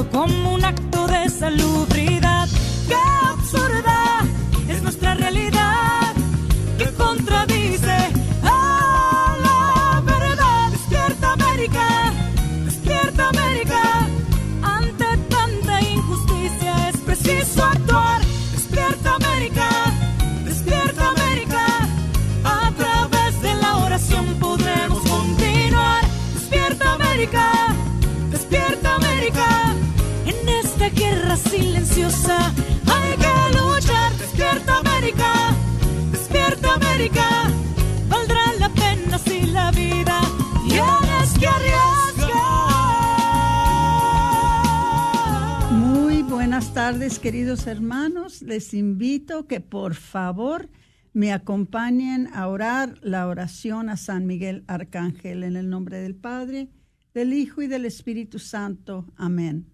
justificado como tardes, queridos hermanos. Les invito que por favor me acompañen a orar la oración a San Miguel Arcángel en el nombre del Padre del Hijo y del Espíritu Santo. Amén.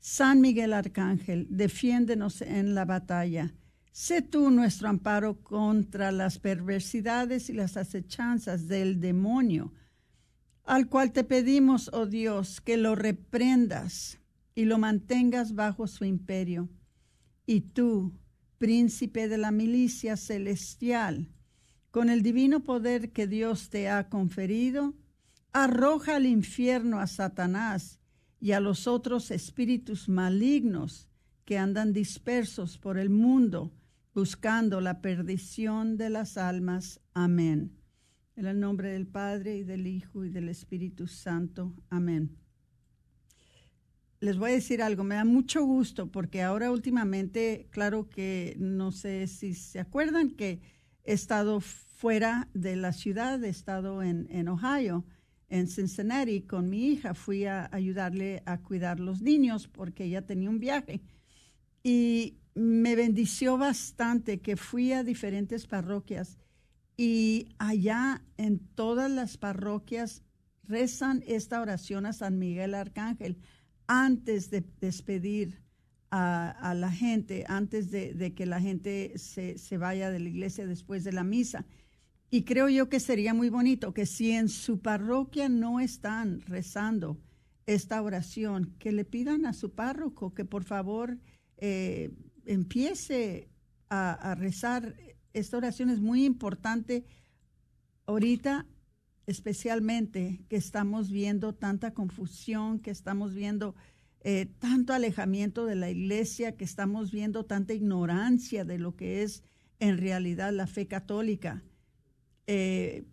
San Miguel Arcángel, defiéndenos en la batalla. Sé tú nuestro amparo contra las perversidades y las acechanzas del demonio, al cual te pedimos, oh Dios, que lo reprendas y lo mantengas bajo su imperio. Y tú, príncipe de la milicia celestial, con el divino poder que Dios te ha conferido, arroja al infierno a Satanás y a los otros espíritus malignos que andan dispersos por el mundo buscando la perdición de las almas. Amén. En el nombre del Padre y del Hijo y del Espíritu Santo. Amén. Les voy a decir algo, me da mucho gusto porque ahora últimamente, claro que no sé si se acuerdan que he estado fuera de la ciudad, he estado en, Ohio en Cincinnati con mi hija. Fui a ayudarle a cuidar los niños porque ella tenía un viaje. Y me bendició bastante que fui a diferentes parroquias y allá en todas las parroquias rezan esta oración a San Miguel Arcángel antes de despedir a, la gente, antes de, que la gente se, se, vaya de la iglesia después de la misa. Y creo yo que sería muy bonito que si en su parroquia no están rezando esta oración, que le pidan a su párroco que por favor eh, empiece a, rezar. Esta oración es muy importante ahorita, especialmente que estamos viendo tanta confusión, que estamos viendo eh, tanto alejamiento de la iglesia, que estamos viendo tanta ignorancia de lo que es en realidad la fe católica. Eh,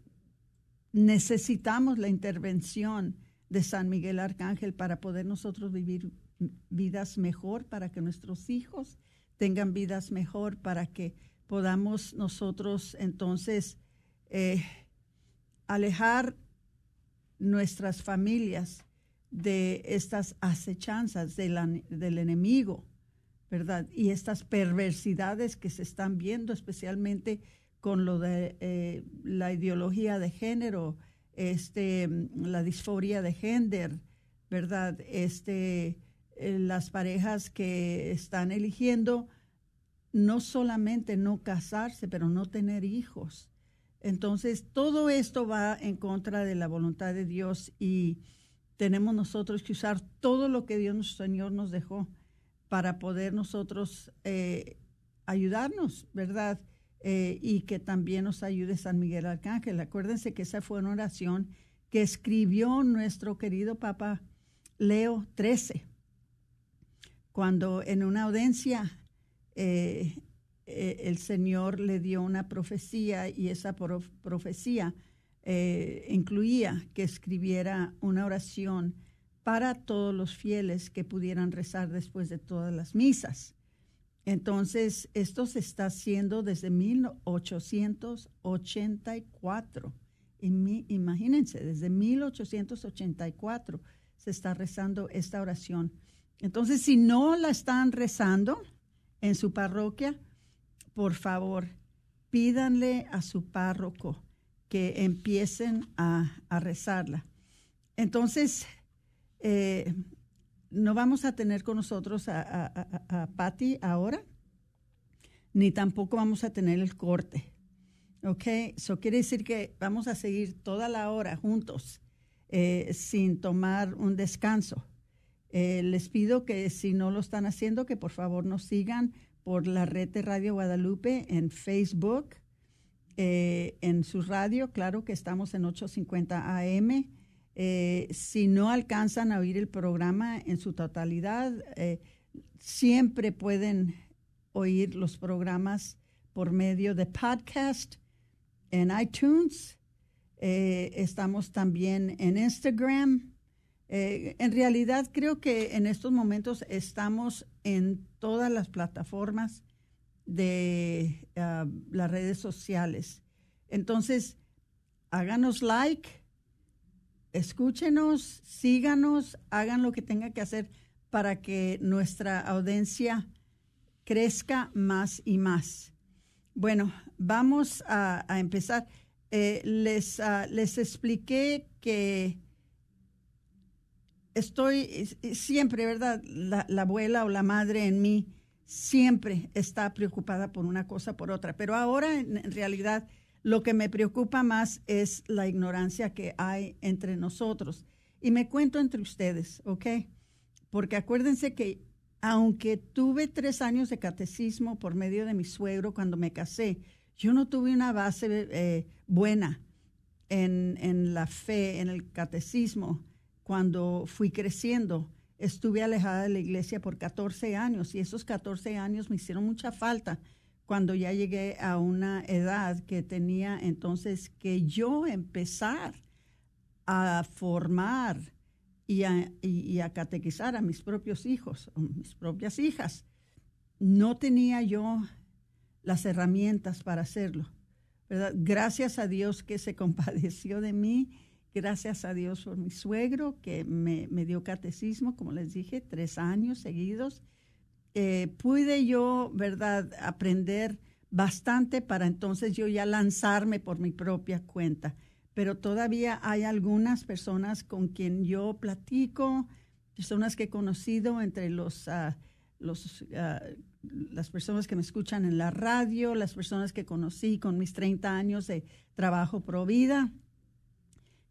necesitamos la intervención de San Miguel Arcángel para poder nosotros vivir vidas mejor, para que nuestros hijos tengan vidas mejor, para que podamos nosotros entonces eh, alejar nuestras familias de estas acechanzas del enemigo, ¿verdad? Y estas perversidades que se están viendo, especialmente con lo de eh, la ideología de género, este, la disforia de género, ¿verdad? Este, eh, las parejas que están eligiendo no solamente no casarse, pero no tener hijos. Entonces, todo esto va en contra de la voluntad de Dios y tenemos nosotros que usar todo lo que Dios nuestro Señor nos dejó para poder nosotros eh, ayudarnos, ¿verdad? Eh, y que también nos ayude San Miguel Arcángel. Acuérdense que esa fue una oración que escribió nuestro querido Papa Leo XIII. cuando en una audiencia eh, eh, el Señor le dio una profecía y esa profecía eh, incluía que escribiera una oración para todos los fieles que pudieran rezar después de todas las misas. Entonces, esto se está haciendo desde 1884. imagínense, desde 1884 se está rezando esta oración. Entonces, si no la están rezando en su parroquia, por favor, pídanle a su párroco que empiecen a, rezarla. Entonces, eh, no vamos a tener con nosotros a, a, Patty ahora, ni tampoco vamos a tener el corte. ¿Ok? Eso quiere decir que vamos a seguir toda la hora juntos, eh, sin tomar un descanso. Eh, les pido que si no lo están haciendo, que por favor nos sigan por la red de Radio Guadalupe en Facebook, eh, en su radio, claro que estamos en 850 AM. Eh, si no alcanzan a oír el programa en su totalidad, eh, siempre pueden oír los programas por medio de podcast en iTunes. estamos también en Instagram. En realidad creo que en estos momentos estamos en todas las plataformas de ah, las redes sociales. Entonces, háganos like, escúchenos, síganos, hagan lo que tenga que hacer para que nuestra audiencia crezca más y más. Bueno, vamos a, empezar. Eh, les, ah, les expliqué que estoy siempre, ¿verdad? La, abuela o la madre en mí siempre está preocupada por una cosa, por otra. Pero ahora, en, realidad, lo que me preocupa más es la ignorancia que hay entre nosotros. Y me cuento entre ustedes, ¿ok? Porque acuérdense que aunque tuve tres años de catecismo por medio de mi suegro cuando me casé, yo no tuve una base eh, buena en, en la fe, en el catecismo cuando fui creciendo. Estuve alejada de la iglesia por 14 años y esos 14 años me hicieron mucha falta cuando ya llegué a una edad que tenía entonces que yo empezar a formar y a, catequizar a mis propios hijos, mis propias hijas. No tenía yo las herramientas para hacerlo. Gracias a Dios que se compadeció de mí Gracias a Dios por mi suegro que me, dio catecismo, como les dije, tres años seguidos. Eh, pude yo, ¿verdad?, aprender bastante para entonces yo ya lanzarme por mi propia cuenta. Pero todavía hay algunas personas con quien yo platico, personas que he conocido entre los, ah, los ah, las personas que me escuchan en la radio, las personas que conocí con mis 30 años de trabajo pro vida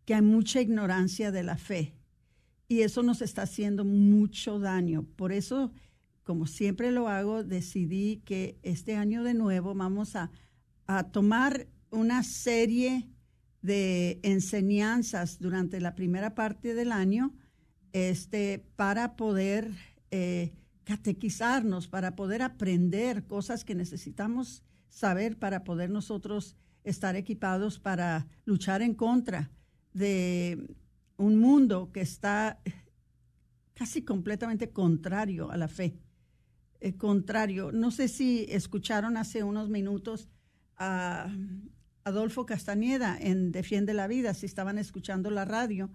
que hay mucha ignorancia de la fe y eso nos está haciendo mucho daño. Por eso, como siempre lo hago, decidí que este año de nuevo vamos a, tomar una serie de enseñanzas durante la primera parte del año este, para poder eh, catequizarnos, para poder aprender cosas que necesitamos saber para poder nosotros estar equipados para luchar en contra de un mundo que está casi completamente contrario a la fe. Eh, contrario. No sé si escucharon hace unos minutos a Adolfo Castañeda en Defiende la Vida, si estaban escuchando la radio.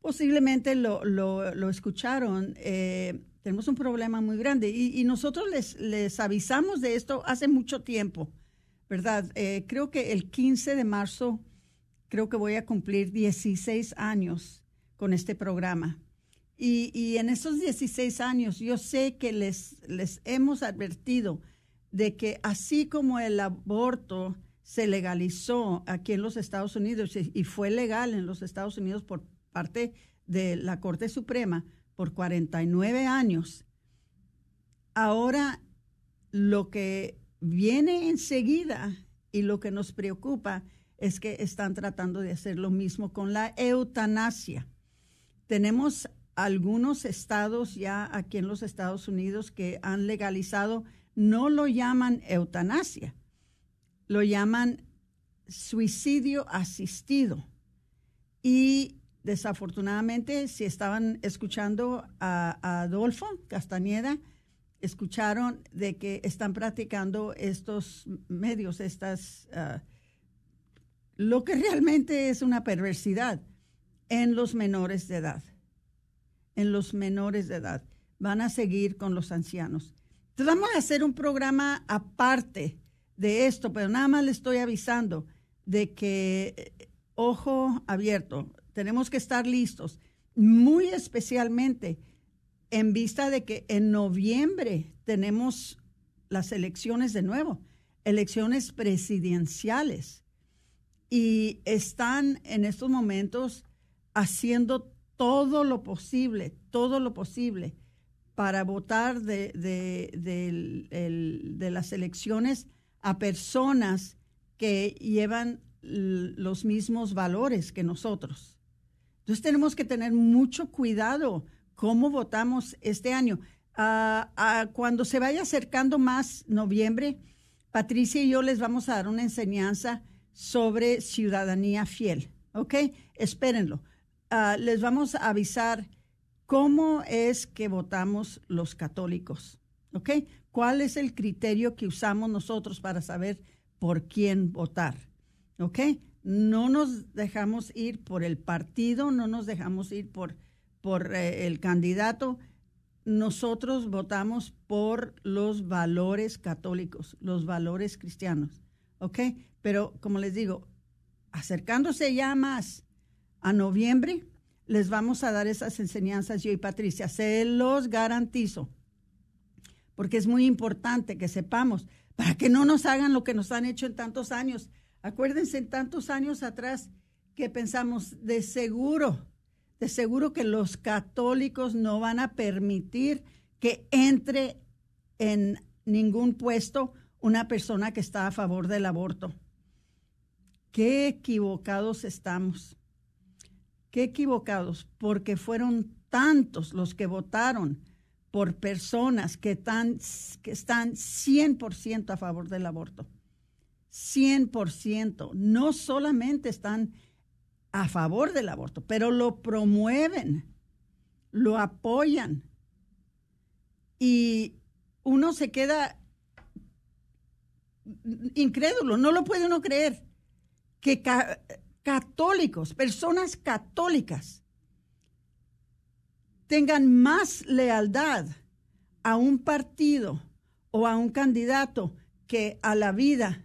Posiblemente lo, lo, escucharon. Eh, tenemos un problema muy grande y, nosotros les, les, avisamos de esto hace mucho tiempo, ¿verdad? Eh, creo que el 15 de marzo creo que voy a cumplir 16 años con este programa. Y, en esos 16 años yo sé que les, les hemos advertido de que así como el aborto se legalizó aquí en los Estados Unidos y fue legal en los Estados Unidos por parte de la Corte Suprema por 49 años, ahora lo que viene enseguida y lo que nos preocupa es que están tratando de hacer lo mismo con la eutanasia. Tenemos algunos estados ya aquí en los Estados Unidos que han legalizado, no lo llaman eutanasia, lo llaman suicidio asistido. Y desafortunadamente, si estaban escuchando a, Adolfo Castañeda, escucharon de que están practicando estos medios, estas, ah, lo que realmente es una perversidad en los menores de edad. En los menores de edad. Van a seguir con los ancianos. Entonces vamos a hacer un programa aparte de esto, pero nada más le estoy avisando de que, eh, ojo abierto, tenemos que estar listos, muy especialmente en vista de que en noviembre tenemos las elecciones de nuevo, elecciones presidenciales, y están en estos momentos haciendo todo lo posible, todo lo posible para votar de, de las elecciones a personas que llevan los mismos valores que nosotros. Entonces tenemos que tener mucho cuidado cómo votamos este año. Ah, ah, cuando se vaya acercando más noviembre, Patricia y yo les vamos a dar una enseñanza sobre ciudadanía fiel. ¿Ok? Espérenlo. Ah, les vamos a avisar cómo es que votamos los católicos. ¿Ok? ¿Cuál es el criterio que usamos nosotros para saber por quién votar? ¿Ok? No nos dejamos ir por el partido, no nos dejamos ir por, por eh, el candidato. Nosotros votamos por los valores católicos, los valores cristianos. ¿Ok? Pero como les digo, acercándose ya más a noviembre, les vamos a dar esas enseñanzas yo y Patricia. Se los garantizo. Porque es muy importante que sepamos, para que no nos hagan lo que nos han hecho en tantos años, Acuérdense en tantos años atrás que pensamos de seguro, de seguro que los católicos no van a permitir que entre en ningún puesto una persona que está a favor del aborto. Qué equivocados estamos. Qué equivocados, porque fueron tantos los que votaron por personas que, están que están 100% a favor del aborto. 100%. No solamente están a favor del aborto, pero lo promueven, lo apoyan. Y uno se queda incrédulo, no lo puede uno creer, que católicos, personas católicas, tengan más lealtad a un partido o a un candidato que a la vida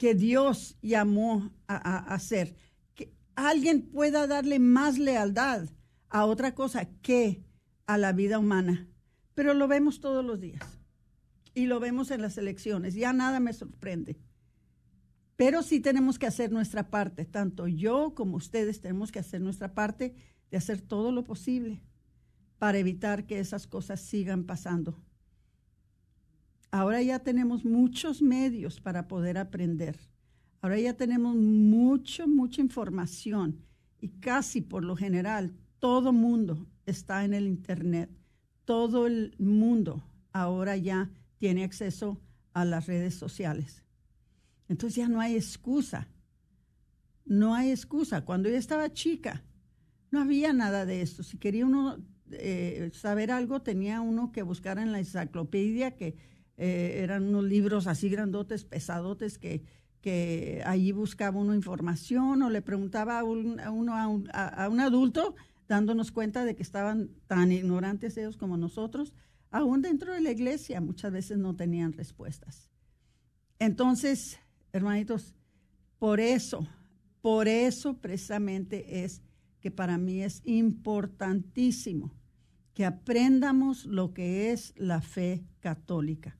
que Dios llamó a, hacer. Que alguien pueda darle más lealtad a otra cosa que a la vida humana. Pero lo vemos todos los días. Y lo vemos en las elecciones. Ya nada me sorprende. Pero sí tenemos que hacer nuestra parte. Tanto yo como ustedes tenemos que hacer nuestra parte de hacer todo lo posible para evitar que esas cosas sigan pasando. Ahora ya tenemos muchos medios para poder aprender. Ahora ya tenemos mucho, mucha información y casi por lo general todo mundo está en el Internet. Todo el mundo ahora ya tiene acceso a las redes sociales. Entonces ya no hay excusa. No hay excusa. Cuando yo estaba chica, no había nada de esto. Si quería uno eh, saber algo, tenía uno que buscar en la enciclopedia que eh, eran unos libros así grandotes, pesadotes, que, que allí buscaba uno información o le preguntaba a, un, a un, a, un, adulto dándonos cuenta de que estaban tan ignorantes ellos como nosotros, aún dentro de la iglesia muchas veces no tenían respuestas. Entonces, hermanitos, por eso, por eso precisamente es que para mí es importantísimo que aprendamos lo que es la fe católica.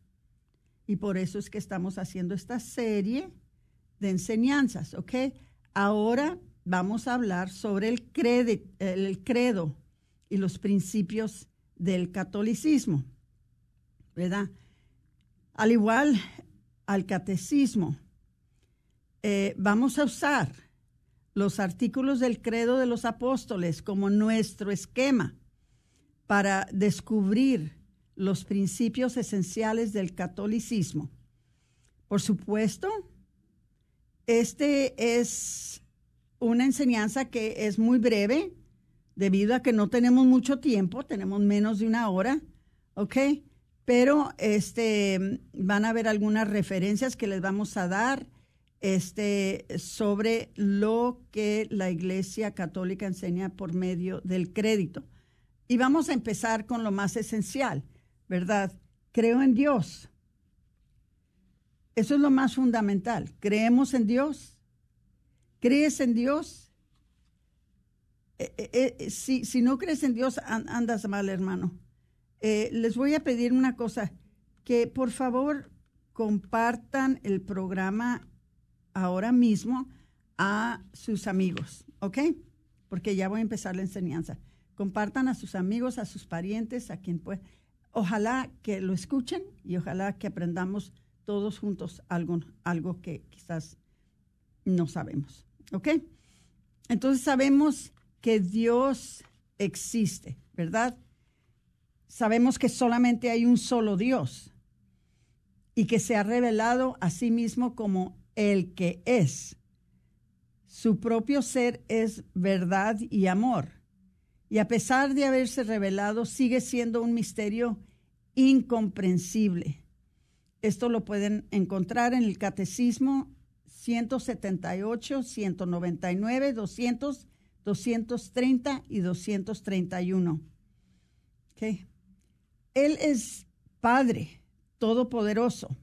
Y por eso es que estamos haciendo esta serie de enseñanzas, ¿ok? Ahora vamos a hablar sobre el, el credo y los principios del catolicismo, ¿verdad? Al igual al catecismo, eh, vamos a usar los artículos del credo de los apóstoles como nuestro esquema para descubrir los principios esenciales del catolicismo. Por supuesto, este es una enseñanza que es muy breve, debido a que no tenemos mucho tiempo, tenemos menos de una hora, ¿ok? Pero este, van a haber algunas referencias que les vamos a dar este, sobre lo que la Iglesia Católica enseña por medio del crédito. Y vamos a empezar con lo más esencial, ¿verdad? Creo en Dios. Eso es lo más fundamental. Creemos en Dios. ¿Crees en Dios? Eh, eh, eh, si, si, no crees en Dios, andas mal, hermano. les voy a pedir una cosa, que por favor compartan el programa ahora mismo a sus amigos, ¿ok? Porque ya voy a empezar la enseñanza. Compartan a sus amigos, a sus parientes, a quien pueda. Ojalá que lo escuchen y ojalá que aprendamos todos juntos algo, algo que quizás no sabemos, ¿ok? Entonces sabemos que Dios existe, ¿verdad? Sabemos que solamente hay un solo Dios y que se ha revelado a sí mismo como el que es. Su propio ser es verdad y amor. Y a pesar de haberse revelado, sigue siendo un misterio incomprensible. Esto lo pueden encontrar en el Catecismo 178, 199, 200, 230 y 231. Okay. Él es Padre Todopoderoso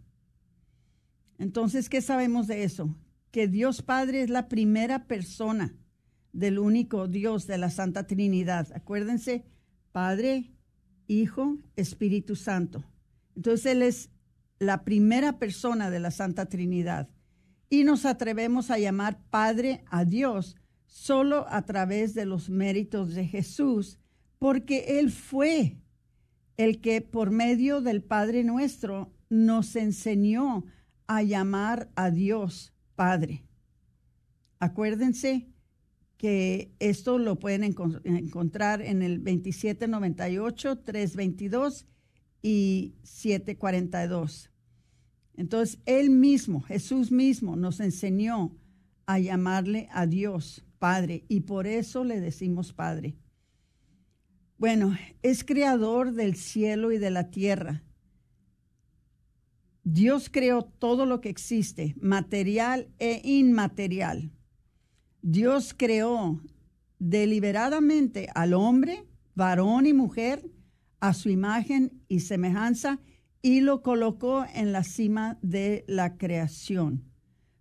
entonces, ¿qué sabemos de eso? Que Dios Padre es la primera persona del único Dios de la Santa Trinidad. Acuérdense, Padre, Hijo, Espíritu Santo. Entonces Él es la primera persona de la Santa Trinidad. Y nos atrevemos a llamar Padre a Dios solo a través de los méritos de Jesús, porque Él fue el que por medio del Padre nuestro nos enseñó a llamar a Dios Padre. Acuérdense que esto lo pueden encontrar en el 2798, 322 y 742. Entonces, Él mismo, Jesús mismo, nos enseñó a llamarle a Dios Padre y por eso le decimos Padre. Bueno, es creador del cielo y de la tierra Dios creó todo lo que existe, material e inmaterial. Dios creó deliberadamente al hombre, varón y mujer, a su imagen y semejanza, y lo colocó en la cima de la creación.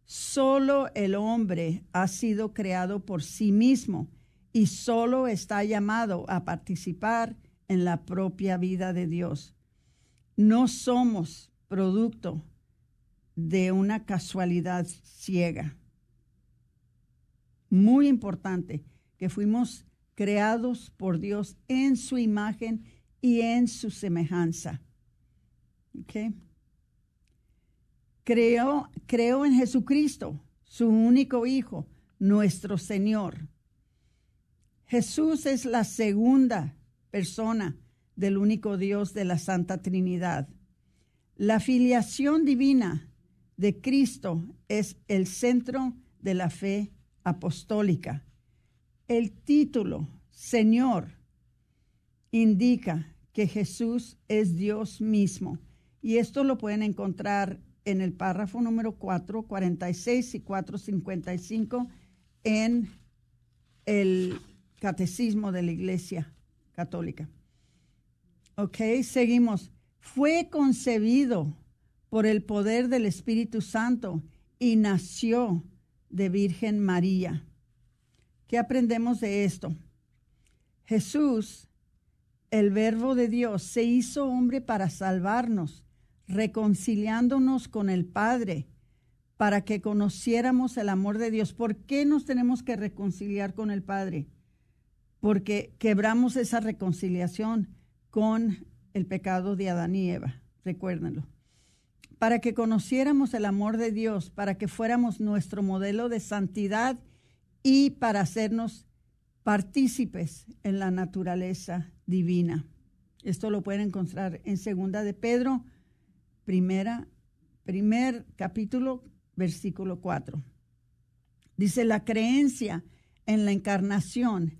Solo el hombre ha sido creado por sí mismo y solo está llamado a participar en la propia vida de Dios. No somos producto de una casualidad ciega. Muy importante que fuimos creados por Dios en su imagen y en su semejanza. Okay. Creo, en Jesucristo, su único Hijo, nuestro Señor. Jesús es la segunda persona del único Dios de la Santa Trinidad. La filiación divina de Cristo es el centro de la fe apostólica. El título Señor indica que Jesús es Dios mismo. Y esto lo pueden encontrar en el párrafo número 446 y 455 en el Catecismo de la Iglesia Católica. Ok, seguimos fue concebido por el poder del Espíritu Santo y nació de Virgen María. ¿Qué aprendemos de esto? Jesús, el verbo de Dios, se hizo hombre para salvarnos, reconciliándonos con el Padre, para que conociéramos el amor de Dios. ¿Por qué nos tenemos que reconciliar con el Padre? Porque quebramos esa reconciliación con el pecado de Adán y Eva, recuérdenlo. Para que conociéramos el amor de Dios, para que fuéramos nuestro modelo de santidad y para hacernos partícipes en la naturaleza divina. Esto lo pueden encontrar en Segunda de Pedro, primera, primer capítulo, versículo 4. Dice la creencia en la encarnación,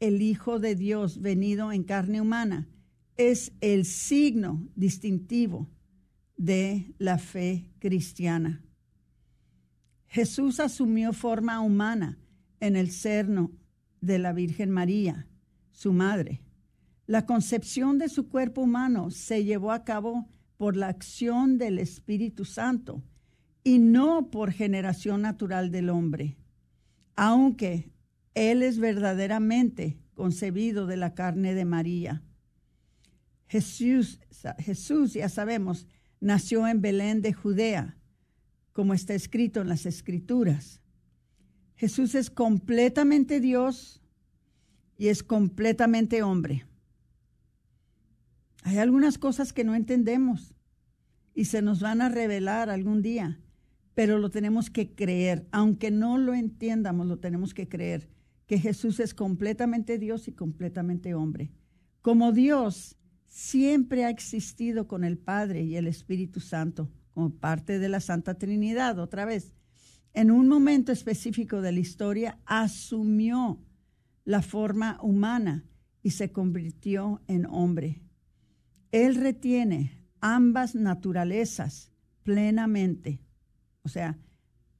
el Hijo de Dios venido en carne humana, es el signo distintivo de la fe cristiana. Jesús asumió forma humana en el cerno de la Virgen María, su madre. La concepción de su cuerpo humano se llevó a cabo por la acción del Espíritu Santo y no por generación natural del hombre, aunque Él es verdaderamente concebido de la carne de María. Jesús, Jesús, ya sabemos, nació en Belén de Judea, como está escrito en las Escrituras. Jesús es completamente Dios y es completamente hombre. Hay algunas cosas que no entendemos y se nos van a revelar algún día, pero lo tenemos que creer. Aunque no lo entiendamos, lo tenemos que creer, que Jesús es completamente Dios y completamente hombre. Como Dios siempre ha existido con el Padre y el Espíritu Santo, como parte de la Santa Trinidad, otra vez en un momento específico de la historia, asumió la forma humana y se convirtió en hombre. Él retiene ambas naturalezas plenamente. O sea,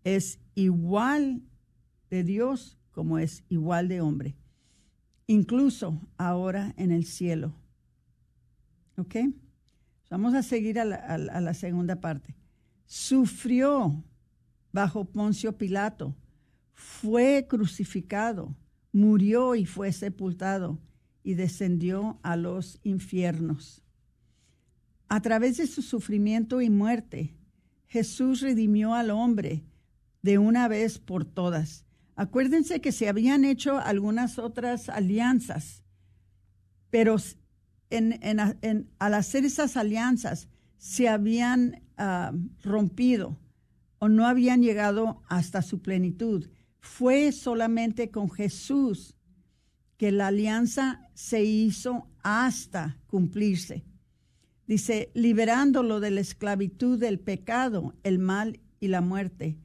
es igual de Dios como es igual de hombre. Incluso ahora en el cielo. ¿Ok? Vamos a seguir a la, a la segunda parte. Sufrió bajo Poncio Pilato, fue crucificado, murió y fue sepultado y descendió a los infiernos. A través de su sufrimiento y muerte, Jesús redimió al hombre de una vez por todas. Acuérdense que se habían hecho algunas otras alianzas, pero al hacer esas alianzas se habían ah, rompido o no habían llegado hasta su plenitud. Fue solamente con Jesús que la alianza se hizo hasta cumplirse. Dice, liberándolo de la esclavitud del pecado, el mal y la muerte.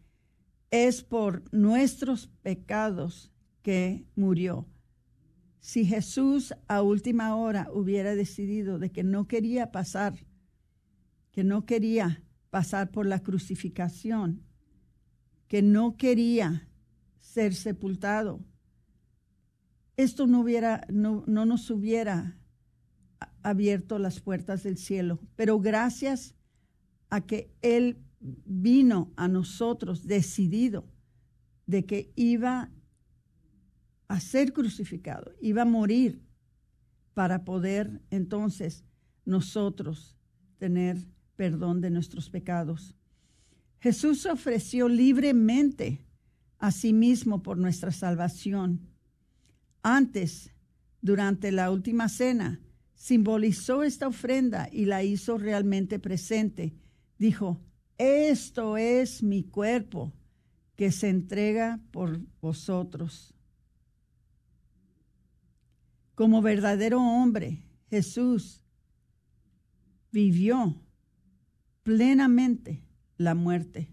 Es por nuestros pecados que murió. Si Jesús a última hora hubiera decidido de que no quería pasar, que no quería pasar por la crucificación, que no quería ser sepultado, esto no, hubiera, no, no nos hubiera abierto las puertas del cielo. Pero gracias a que Él vino a nosotros decidido de que iba a ser crucificado, iba a morir para poder entonces nosotros tener perdón de nuestros pecados. Jesús ofreció libremente a sí mismo por nuestra salvación. Antes, durante la última cena, simbolizó esta ofrenda y la hizo realmente presente. Dijo, esto es mi cuerpo que se entrega por vosotros. Como verdadero hombre, Jesús vivió plenamente la muerte.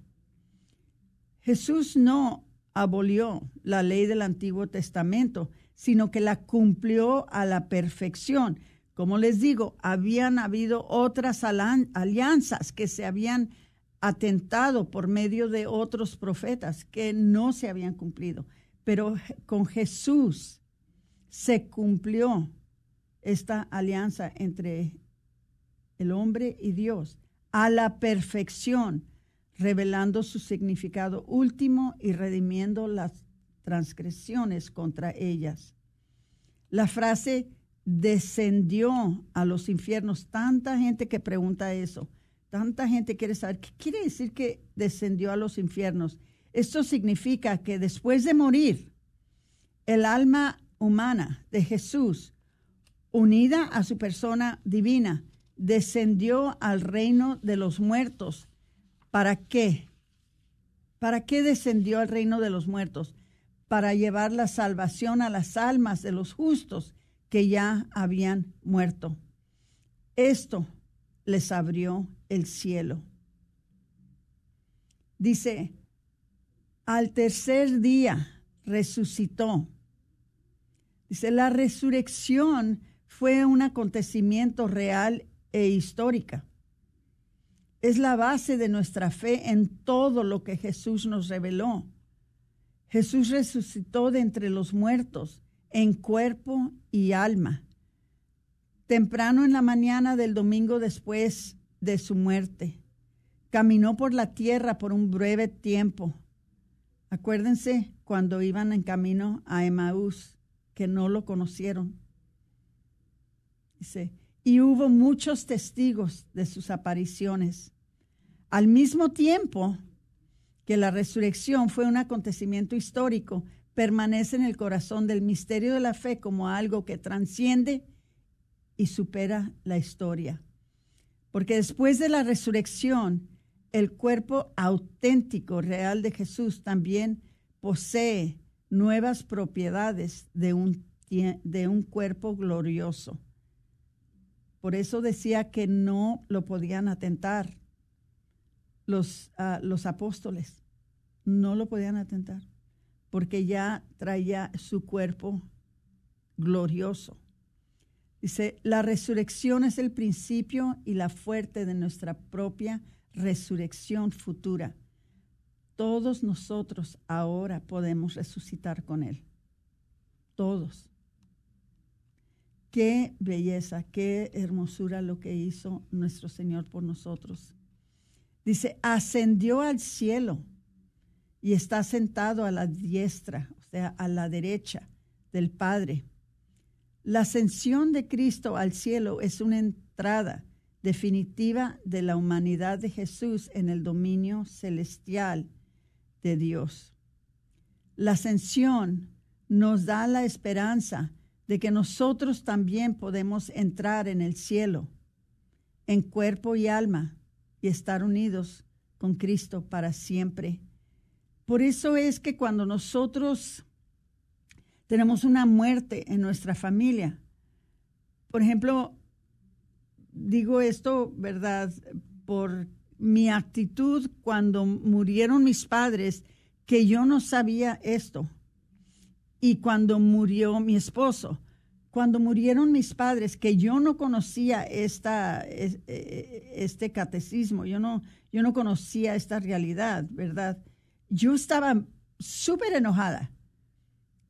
Jesús no abolió la ley del Antiguo Testamento, sino que la cumplió a la perfección. Como les digo, habían habido otras alianzas que se habían atentado por medio de otros profetas que no se habían cumplido. Pero con Jesús se cumplió esta alianza entre el hombre y Dios a la perfección, revelando su significado último y redimiendo las transgresiones contra ellas. La frase descendió a los infiernos. Tanta gente que pregunta eso. Tanta gente quiere saber qué quiere decir que descendió a los infiernos. Esto significa que después de morir, el alma humana de Jesús, unida a su persona divina, descendió al reino de los muertos. ¿Para qué? ¿Para qué descendió al reino de los muertos? para llevar la salvación a las almas de los justos que ya habían muerto. Esto les abrió el cielo. Dice, al tercer día resucitó. Dice, la resurrección fue un acontecimiento real e histórica. Es la base de nuestra fe en todo lo que Jesús nos reveló. Jesús resucitó de entre los muertos en cuerpo y alma. Temprano en la mañana del domingo después de su muerte, caminó por la tierra por un breve tiempo. Acuérdense cuando iban en camino a Emaús, que no lo conocieron. Dice, y hubo muchos testigos de sus apariciones. Al mismo tiempo, que la resurrección fue un acontecimiento histórico, permanece en el corazón del misterio de la fe como algo que transciende y supera la historia. Porque después de la resurrección, el cuerpo auténtico, real de Jesús también posee nuevas propiedades de un, de un cuerpo glorioso. Por eso decía que no lo podían atentar los, ah, los apóstoles no lo podían atentar porque ya traía su cuerpo glorioso. Dice, la resurrección es el principio y la fuerte de nuestra propia resurrección futura. Todos nosotros ahora podemos resucitar con Él. Todos. Qué belleza, qué hermosura lo que hizo nuestro Señor por nosotros. Dice, ascendió al cielo y está sentado a la diestra, o sea, a la derecha del Padre. La ascensión de Cristo al cielo es una entrada definitiva de la humanidad de Jesús en el dominio celestial de Dios. La ascensión nos da la esperanza de que nosotros también podemos entrar en el cielo, en cuerpo y alma, y estar unidos con Cristo para siempre. Por eso es que cuando nosotros tenemos una muerte en nuestra familia, por ejemplo, digo esto, ¿verdad? Por mi actitud cuando murieron mis padres, que yo no sabía esto. Y cuando murió mi esposo, cuando murieron mis padres, que yo no conocía esta, e, este catecismo, yo no, yo no conocía esta realidad, ¿verdad? Yo estaba súper enojada,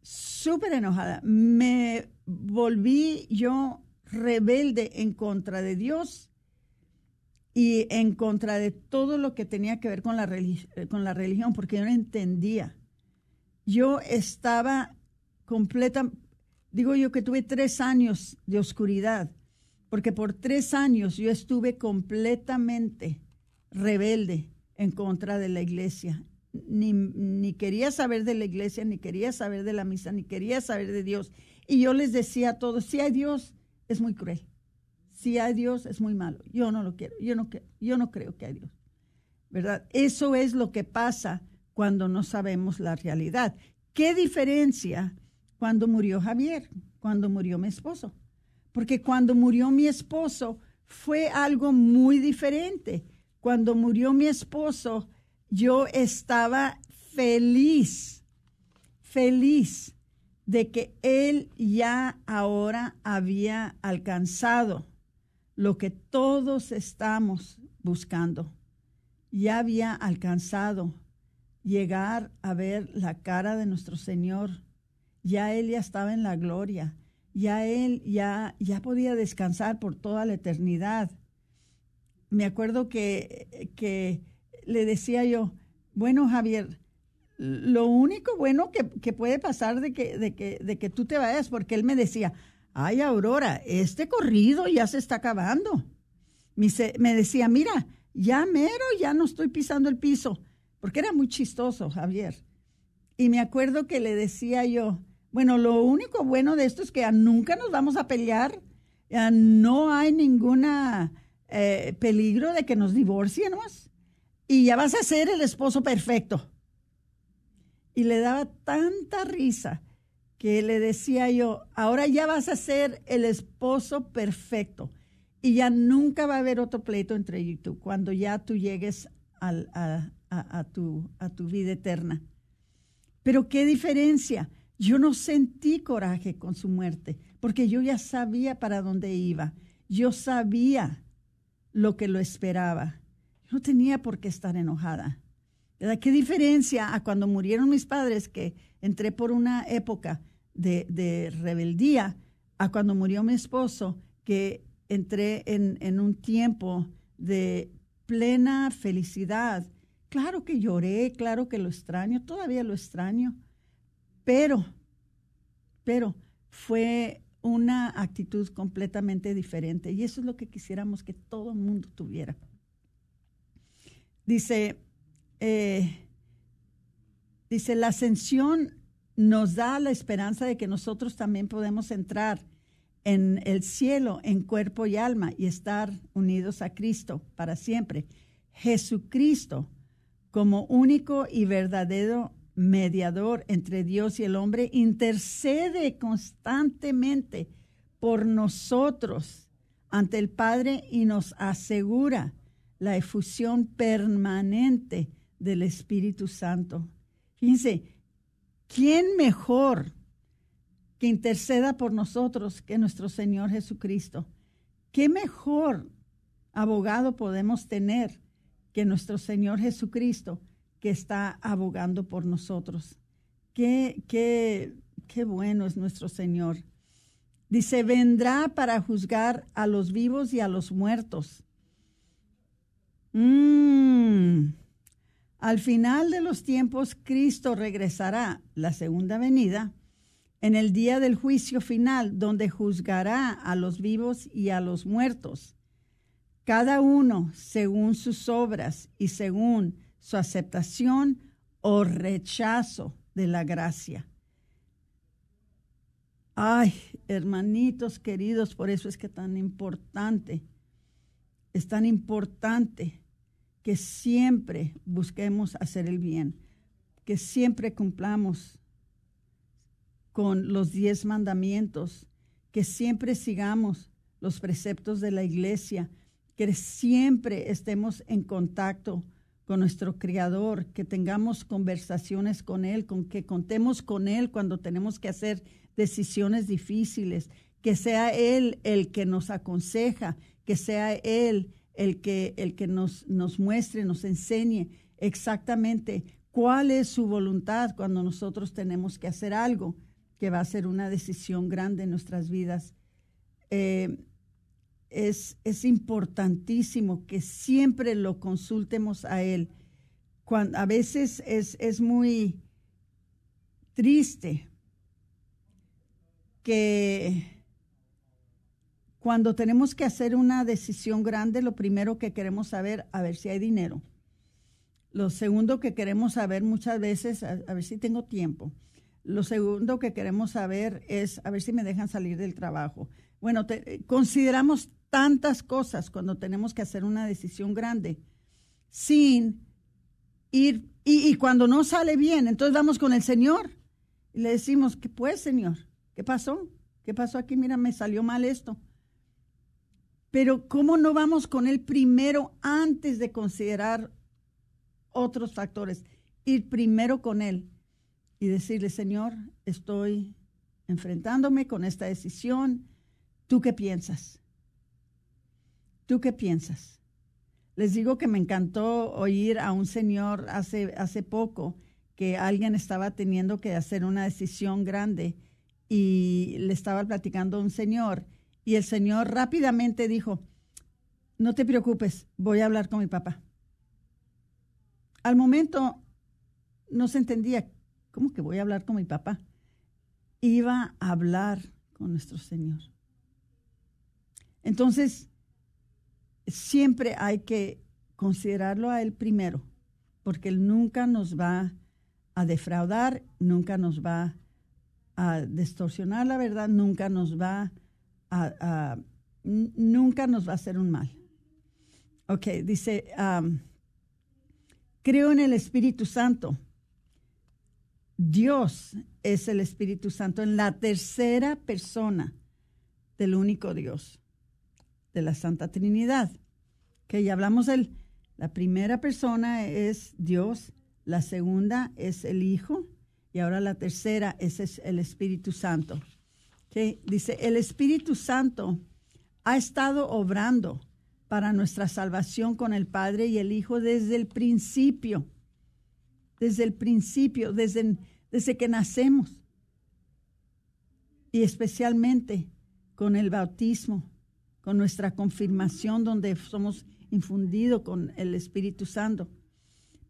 súper enojada. Me volví yo rebelde en contra de Dios y en contra de todo lo que tenía que ver con la, con la religión, porque yo no entendía. Yo estaba completa, Digo yo que tuve tres años de oscuridad, porque por tres años yo estuve completamente rebelde en contra de la iglesia. Ni, ni, quería saber de la iglesia, ni quería saber de la misa, ni quería saber de Dios. Y yo les decía a todos, si hay Dios, es muy cruel. Si hay Dios, es muy malo. Yo no lo quiero. Yo no, yo no creo que hay Dios. ¿Verdad? Eso es lo que pasa cuando no sabemos la realidad. ¿Qué diferencia cuando murió Javier, cuando murió mi esposo. Porque cuando murió mi esposo fue algo muy diferente. Cuando murió mi esposo, yo estaba feliz, feliz de que él ya ahora había alcanzado lo que todos estamos buscando. Ya había alcanzado llegar a ver la cara de nuestro Señor ya él ya estaba en la gloria, ya él ya, ya podía descansar por toda la eternidad. Me acuerdo que, que le decía yo, bueno Javier, lo único bueno que, que puede pasar de que, de, que, de que tú te vayas, porque él me decía, ay Aurora, este corrido ya se está acabando. Me, me decía, mira, ya mero, ya no estoy pisando el piso, porque era muy chistoso Javier. Y me acuerdo que le decía yo, bueno, lo único bueno de esto es que nunca nos vamos a pelear, no hay ninguna eh, peligro de que nos divorciemos y ya vas a ser el esposo perfecto. Y le daba tanta risa que le decía yo, ahora ya vas a ser el esposo perfecto y ya nunca va a haber otro pleito entre y tú cuando ya tú llegues a, tu, a tu vida eterna. Pero qué diferencia. Yo no sentí coraje con su muerte, porque yo ya sabía para dónde iba. Yo sabía lo que lo esperaba. No tenía por qué estar enojada. ¿Qué diferencia a cuando murieron mis padres, que entré por una época de, de rebeldía, a cuando murió mi esposo, que entré en, en un tiempo de plena felicidad. Claro que lloré, claro que lo extraño, todavía lo extraño, pero, pero fue una actitud completamente diferente y eso es lo que quisiéramos que todo el mundo tuviera. Dice, eh, dice, la ascensión nos da la esperanza de que nosotros también podemos entrar en el cielo en cuerpo y alma y estar unidos a Cristo para siempre. Jesucristo como único y verdadero mediador entre Dios y el hombre, intercede constantemente por nosotros ante el Padre y nos asegura la efusión permanente del Espíritu Santo. Fíjense, ¿quién mejor que interceda por nosotros que nuestro Señor Jesucristo? ¿Qué mejor abogado podemos tener que nuestro Señor Jesucristo? que está abogando por nosotros. Qué, qué, qué bueno es nuestro Señor. Dice, vendrá para juzgar a los vivos y a los muertos. Mm. Al final de los tiempos, Cristo regresará, la segunda venida, en el día del juicio final, donde juzgará a los vivos y a los muertos, cada uno según sus obras y según su aceptación o rechazo de la gracia. Ay, hermanitos queridos, por eso es que tan importante, es tan importante que siempre busquemos hacer el bien, que siempre cumplamos con los diez mandamientos, que siempre sigamos los preceptos de la iglesia, que siempre estemos en contacto con nuestro Creador, que tengamos conversaciones con Él, con que contemos con Él cuando tenemos que hacer decisiones difíciles, que sea Él el que nos aconseja, que sea Él el que, el que nos, nos muestre, nos enseñe exactamente cuál es su voluntad cuando nosotros tenemos que hacer algo que va a ser una decisión grande en nuestras vidas. Eh, es, es importantísimo que siempre lo consultemos a Él. Cuando, a veces es, es muy triste que cuando tenemos que hacer una decisión grande, lo primero que queremos saber, a ver si hay dinero. Lo segundo que queremos saber muchas veces, a, ver si tengo tiempo. Lo segundo que queremos saber es a ver si me dejan salir del trabajo. Bueno, consideramos tantas cosas cuando tenemos que hacer una decisión grande sin ir, y, cuando no sale bien, entonces vamos con el Señor y le decimos, ¿qué pues, Señor? ¿Qué pasó? ¿Qué pasó aquí? Mira, me salió mal esto. Pero ¿cómo no vamos con Él primero antes de considerar otros factores? Ir primero con Él y decirle, Señor, estoy enfrentándome con esta decisión. ¿Tú qué piensas? ¿Tú qué piensas? Les digo que me encantó oír a un señor hace, hace poco que alguien estaba teniendo que hacer una decisión grande y le estaba platicando a un señor y el señor rápidamente dijo, no te preocupes, voy a hablar con mi papá. Al momento no se entendía, ¿cómo que voy a hablar con mi papá? Iba a hablar con nuestro Señor. Entonces, siempre hay que considerarlo a Él primero, porque Él nunca nos va a defraudar, nunca nos va a distorsionar la verdad, nunca nos va nunca nos va a hacer un mal. Ok, dice, creo en el Espíritu Santo, Dios es el Espíritu Santo en la tercera persona del único Dios, de la Santa Trinidad. Que ya hablamos de la primera persona es Dios, la segunda es el Hijo y ahora la tercera es el Espíritu Santo. Dice, el Espíritu Santo ha estado obrando para nuestra salvación con el Padre y el Hijo desde el principio, desde el principio, desde, desde que nacemos y especialmente con el bautismo, con nuestra confirmación donde somos infundidos con el Espíritu Santo.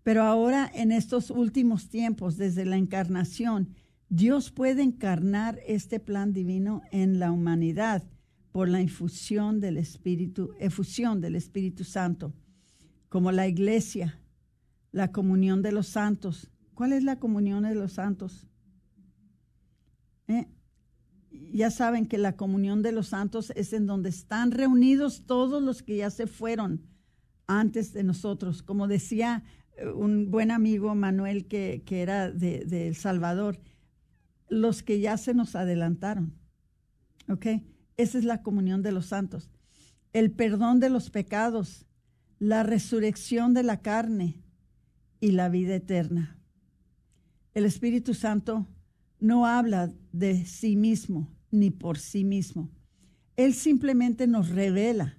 Pero ahora en estos últimos tiempos, desde la encarnación, Dios puede encarnar este plan divino en la humanidad por la infusión del Espíritu, efusión del Espíritu Santo, como la iglesia, la comunión de los santos. ¿Cuál es la comunión de los santos? ¿Eh? Ya saben que la comunión de los santos es en donde están reunidos todos los que ya se fueron antes de nosotros. Como decía eh, un buen amigo Manuel que, era de, El Salvador, los que ya se nos adelantaron. ¿Ok? Esa es la comunión de los santos. El perdón de los pecados, la resurrección de la carne y la vida eterna. El Espíritu Santo no habla de sí mismo ni por sí mismo. Él simplemente nos revela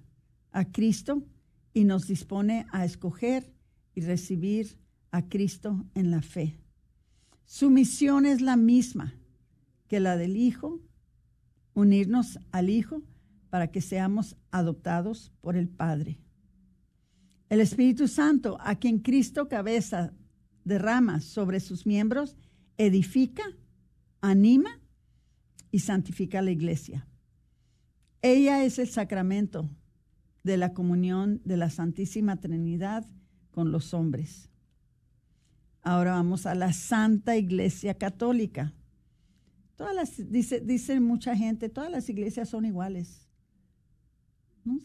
a Cristo y nos dispone a escoger y recibir a Cristo en la fe. Su misión es la misma que la del Hijo unirnos al Hijo para que seamos adoptados por el Padre. El Espíritu Santo, a quien Cristo cabeza derrama sobre sus miembros, edifica, anima y santifica la iglesia. Ella es el sacramento de la comunión de la Santísima Trinidad con los hombres. Ahora vamos a la Santa Iglesia Católica. Todas las, dice, dice mucha gente, todas las iglesias son iguales. ¿No?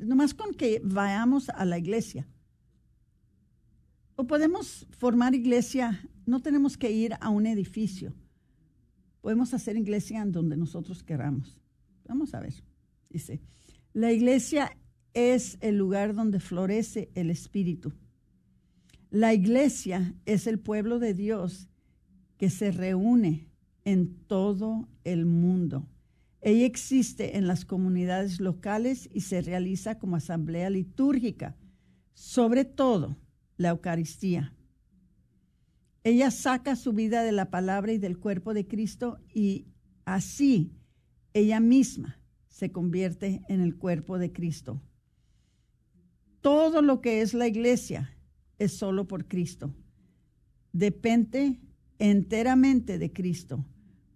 Nomás con que vayamos a la iglesia. O podemos formar iglesia, no tenemos que ir a un edificio. Podemos hacer iglesia en donde nosotros queramos. Vamos a ver. Dice, la iglesia es el lugar donde florece el Espíritu. La iglesia es el pueblo de Dios que se reúne en todo el mundo. Ella existe en las comunidades locales y se realiza como asamblea litúrgica, sobre todo la Eucaristía. Ella saca su vida de la palabra y del cuerpo de Cristo y así ella misma se convierte en el cuerpo de Cristo. Todo lo que es la iglesia es solo por Cristo. Depende enteramente de Cristo,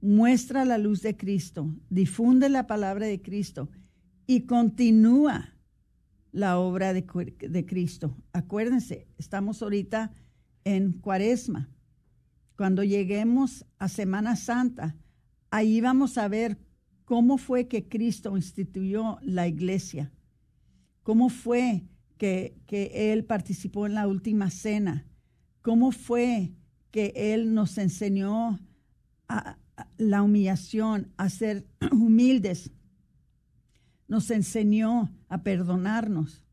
muestra la luz de Cristo, difunde la palabra de Cristo y continúa la obra de, Cristo. Acuérdense, estamos ahorita en Cuaresma. Cuando lleguemos a Semana Santa, ahí vamos a ver cómo fue que Cristo instituyó la iglesia, cómo fue que, que Él participó en la última cena, cómo fue que Él nos enseñó a, la humillación, a ser humildes. Nos enseñó a perdonarnos.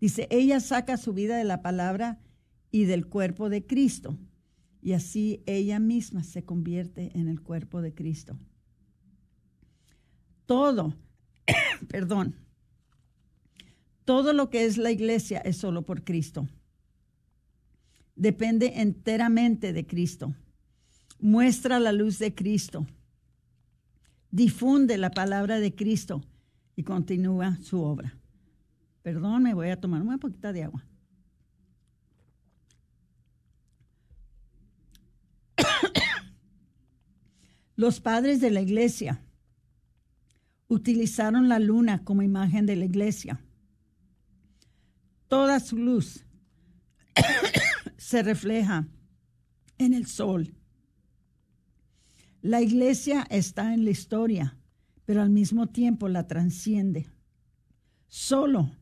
Dice, ella saca su vida de la palabra y del cuerpo de Cristo. Y así ella misma se convierte en el cuerpo de Cristo. Todo, perdón, todo lo que es la iglesia es solo por Cristo depende enteramente de Cristo. Muestra la luz de Cristo. Difunde la palabra de Cristo y continúa su obra. Perdón, me voy a tomar una poquita de agua. Los padres de la iglesia utilizaron la luna como imagen de la iglesia. Toda su luz se refleja en el sol. La iglesia está en la historia, pero al mismo tiempo la transciende. Solo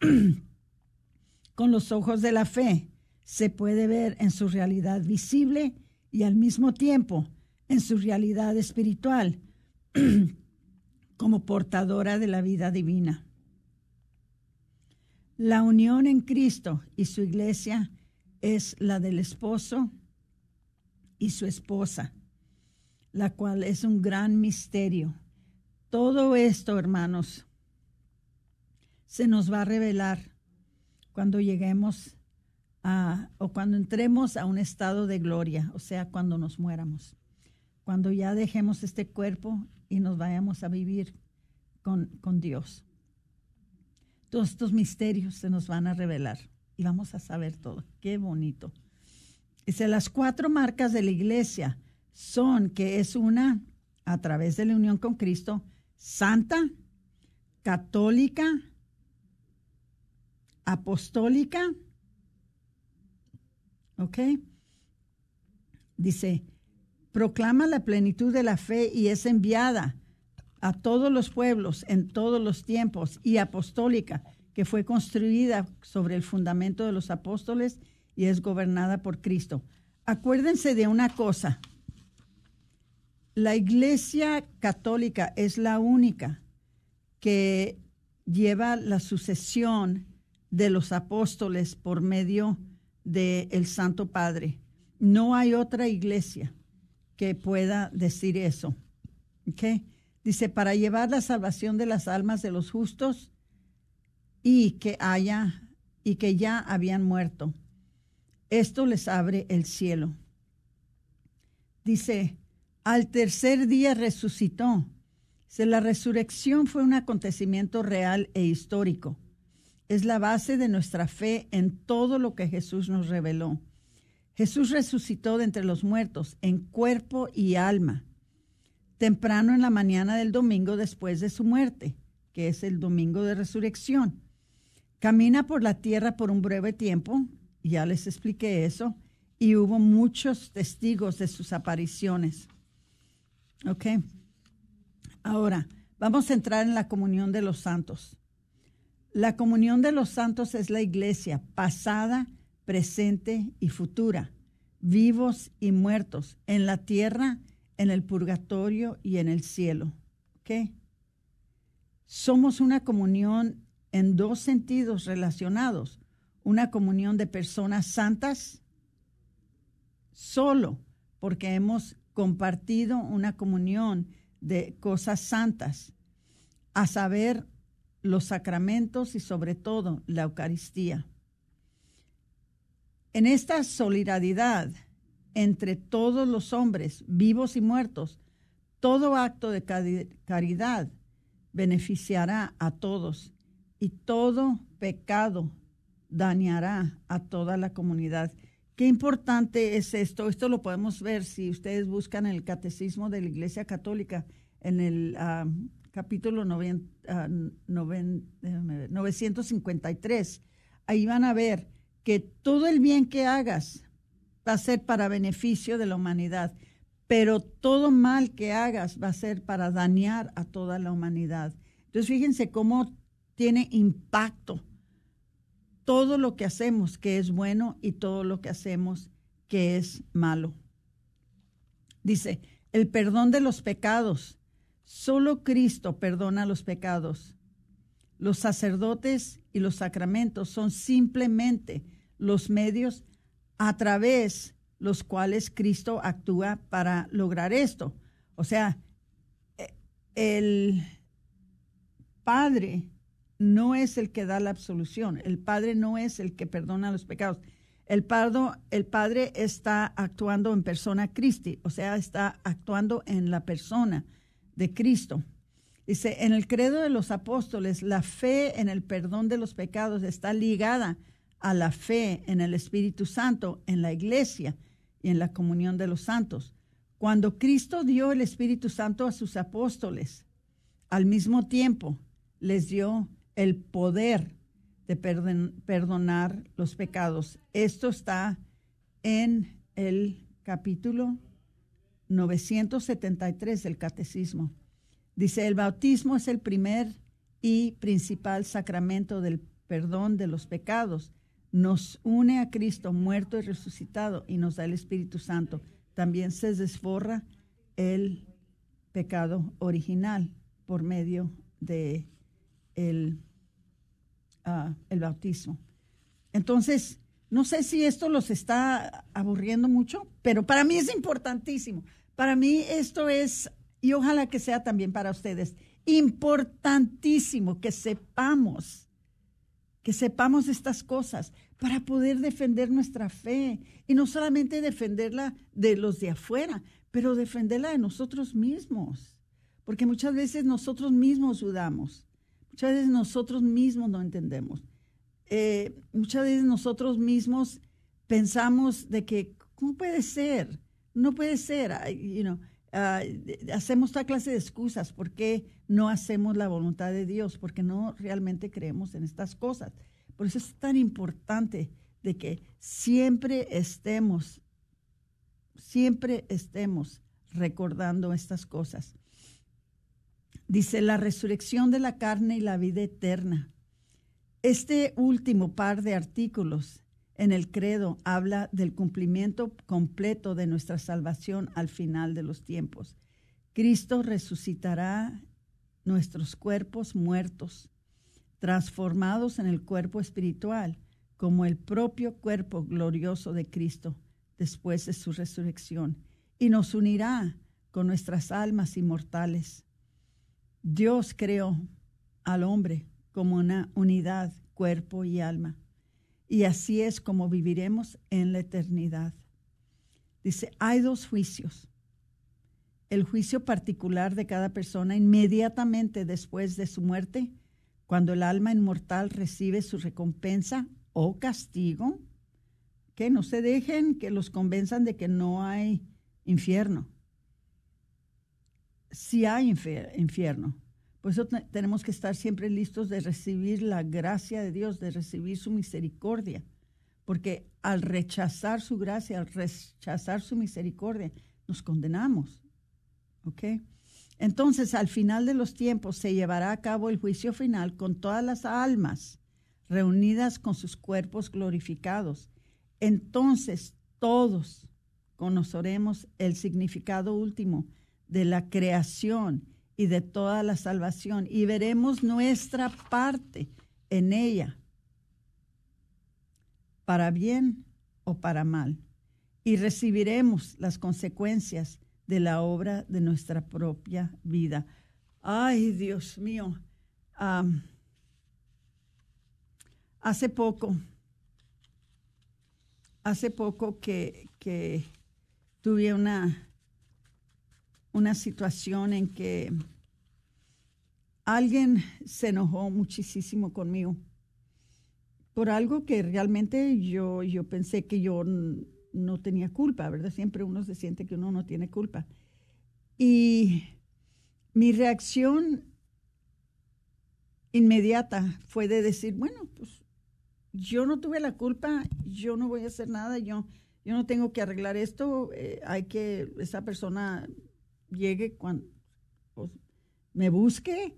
con los ojos de la fe se puede ver en su realidad visible y al mismo tiempo en su realidad espiritual como portadora de la vida divina. La unión en Cristo y su iglesia es la del esposo y su esposa, la cual es un gran misterio. Todo esto, hermanos, se nos va a revelar cuando lleguemos a, o cuando entremos a un estado de gloria, o sea, cuando nos muéramos, cuando ya dejemos este cuerpo y nos vayamos a vivir con, con Dios. Todos estos misterios se nos van a revelar y vamos a saber todo. Qué bonito. Dice, las cuatro marcas de la iglesia son que es una, a través de la unión con Cristo, santa, católica, apostólica. ¿Ok? Dice, proclama la plenitud de la fe y es enviada a todos los pueblos en todos los tiempos y apostólica, que fue construida sobre el fundamento de los apóstoles y es gobernada por Cristo. Acuérdense de una cosa, la Iglesia Católica es la única que lleva la sucesión de los apóstoles por medio del el Santo Padre. No hay otra iglesia que pueda decir eso. Dice, para llevar la salvación de las almas de los justos y que haya y que ya habían muerto. Esto les abre el cielo. Dice, al tercer día resucitó. la resurrección fue un acontecimiento real e histórico es la base de nuestra fe en todo lo que Jesús nos reveló. Jesús resucitó de entre los muertos en cuerpo y alma, temprano en la mañana del domingo después de su muerte, que es el domingo de resurrección. Camina por la tierra por un breve tiempo, ya les expliqué eso, y hubo muchos testigos de sus apariciones. ¿Ok? Ahora, vamos a entrar en la comunión de los santos. La comunión de los santos es la iglesia, pasada, presente y futura, vivos y muertos, en la tierra, en el purgatorio y en el cielo. ¿Qué? Somos una comunión en dos sentidos relacionados. Una comunión de personas santas, solo porque hemos compartido una comunión de cosas santas, a saber, los sacramentos y sobre todo la Eucaristía. En esta solidaridad entre todos los hombres, vivos y muertos, todo acto de caridad beneficiará a todos y todo pecado dañará a toda la comunidad. Qué importante es esto. Esto lo podemos ver si ustedes buscan el Catecismo de la Iglesia Católica en el ah, capítulo 953. Ahí van a ver que todo el bien que hagas va a ser para beneficio de la humanidad, pero todo mal que hagas va a ser para dañar a toda la humanidad. Entonces fíjense cómo tiene impacto todo lo que hacemos que es bueno y todo lo que hacemos que es malo. Dice, el perdón de los pecados Solo Cristo perdona los pecados. Los sacerdotes y los sacramentos son simplemente los medios a través los cuales Cristo actúa para lograr esto. O sea, eh, el Padre no es el que da la absolución, el Padre no es el que perdona los pecados. El, el Padre está actuando en persona Christi, o sea, está actuando en la persona de Cristo. Dice, en el credo de los apóstoles, la fe en el perdón de los pecados está ligada a la fe en el Espíritu Santo, en la iglesia y en la comunión de los santos. Cuando Cristo dio el Espíritu Santo a sus apóstoles, al mismo tiempo les dio el poder de perdonar los pecados. Esto está en el capítulo 973 del Catecismo. Dice, el bautismo es el primer y principal sacramento del perdón de los pecados nos une a Cristo muerto y resucitado y nos da el Espíritu Santo, también se desborra el pecado original por medio de el, ah, el bautismo. Entonces, no sé si esto los está aburriendo mucho, pero para mí es importantísimo. Para mí esto es, y ojalá que sea también para ustedes, importantísimo que sepamos, que sepamos estas cosas para poder defender nuestra fe. Y no solamente defenderla de los de afuera, pero defenderla de nosotros mismos. Porque muchas veces nosotros mismos dudamos. Muchas veces nosotros mismos no entendemos. Eh, muchas veces nosotros mismos pensamos de que, ¿cómo puede ser? No puede ser. You ah, hacemos toda clase de excusas. ¿Por qué no hacemos la voluntad de Dios? Porque no realmente creemos en estas cosas. Por eso es tan importante de que siempre estemos, siempre estemos recordando estas cosas. Dice la resurrección de la carne y la vida eterna. Este último par de artículos en el credo habla del cumplimiento completo de nuestra salvación al final de los tiempos. Cristo resucitará nuestros cuerpos muertos, transformados en el cuerpo espiritual, como el propio cuerpo glorioso de Cristo después de su resurrección, y nos unirá con nuestras almas inmortales. Dios creó al hombre como una unidad, cuerpo y alma. Y así es como viviremos en la eternidad. Dice, hay dos juicios. El juicio particular de cada persona inmediatamente después de su muerte, cuando el alma inmortal recibe su recompensa o castigo, que no se dejen que los convenzan de que no hay infierno. Si hay infierno, por eso tenemos que estar siempre listos de recibir la gracia de Dios, de recibir su misericordia. Porque al rechazar su gracia, al rechazar su misericordia, nos condenamos. ¿Ok? Entonces, al final de los tiempos se llevará a cabo el juicio final con todas las almas reunidas con sus cuerpos glorificados. Entonces, todos conoceremos el significado último de la creación y de toda la salvación y veremos nuestra parte en ella, para bien o para mal, y recibiremos las consecuencias de la obra de nuestra propia vida. Ay, Dios mío, hace poco, hace poco que, que tuve una una situación en que alguien se enojó muchísimo conmigo por algo que realmente yo, yo pensé que yo no tenía culpa, ¿verdad? Siempre uno se siente que uno no tiene culpa. Y mi reacción inmediata fue de decir, bueno, pues yo no tuve la culpa, yo no voy a hacer nada, yo, yo no tengo que arreglar esto, eh, hay que, esa persona llegue cuando me busque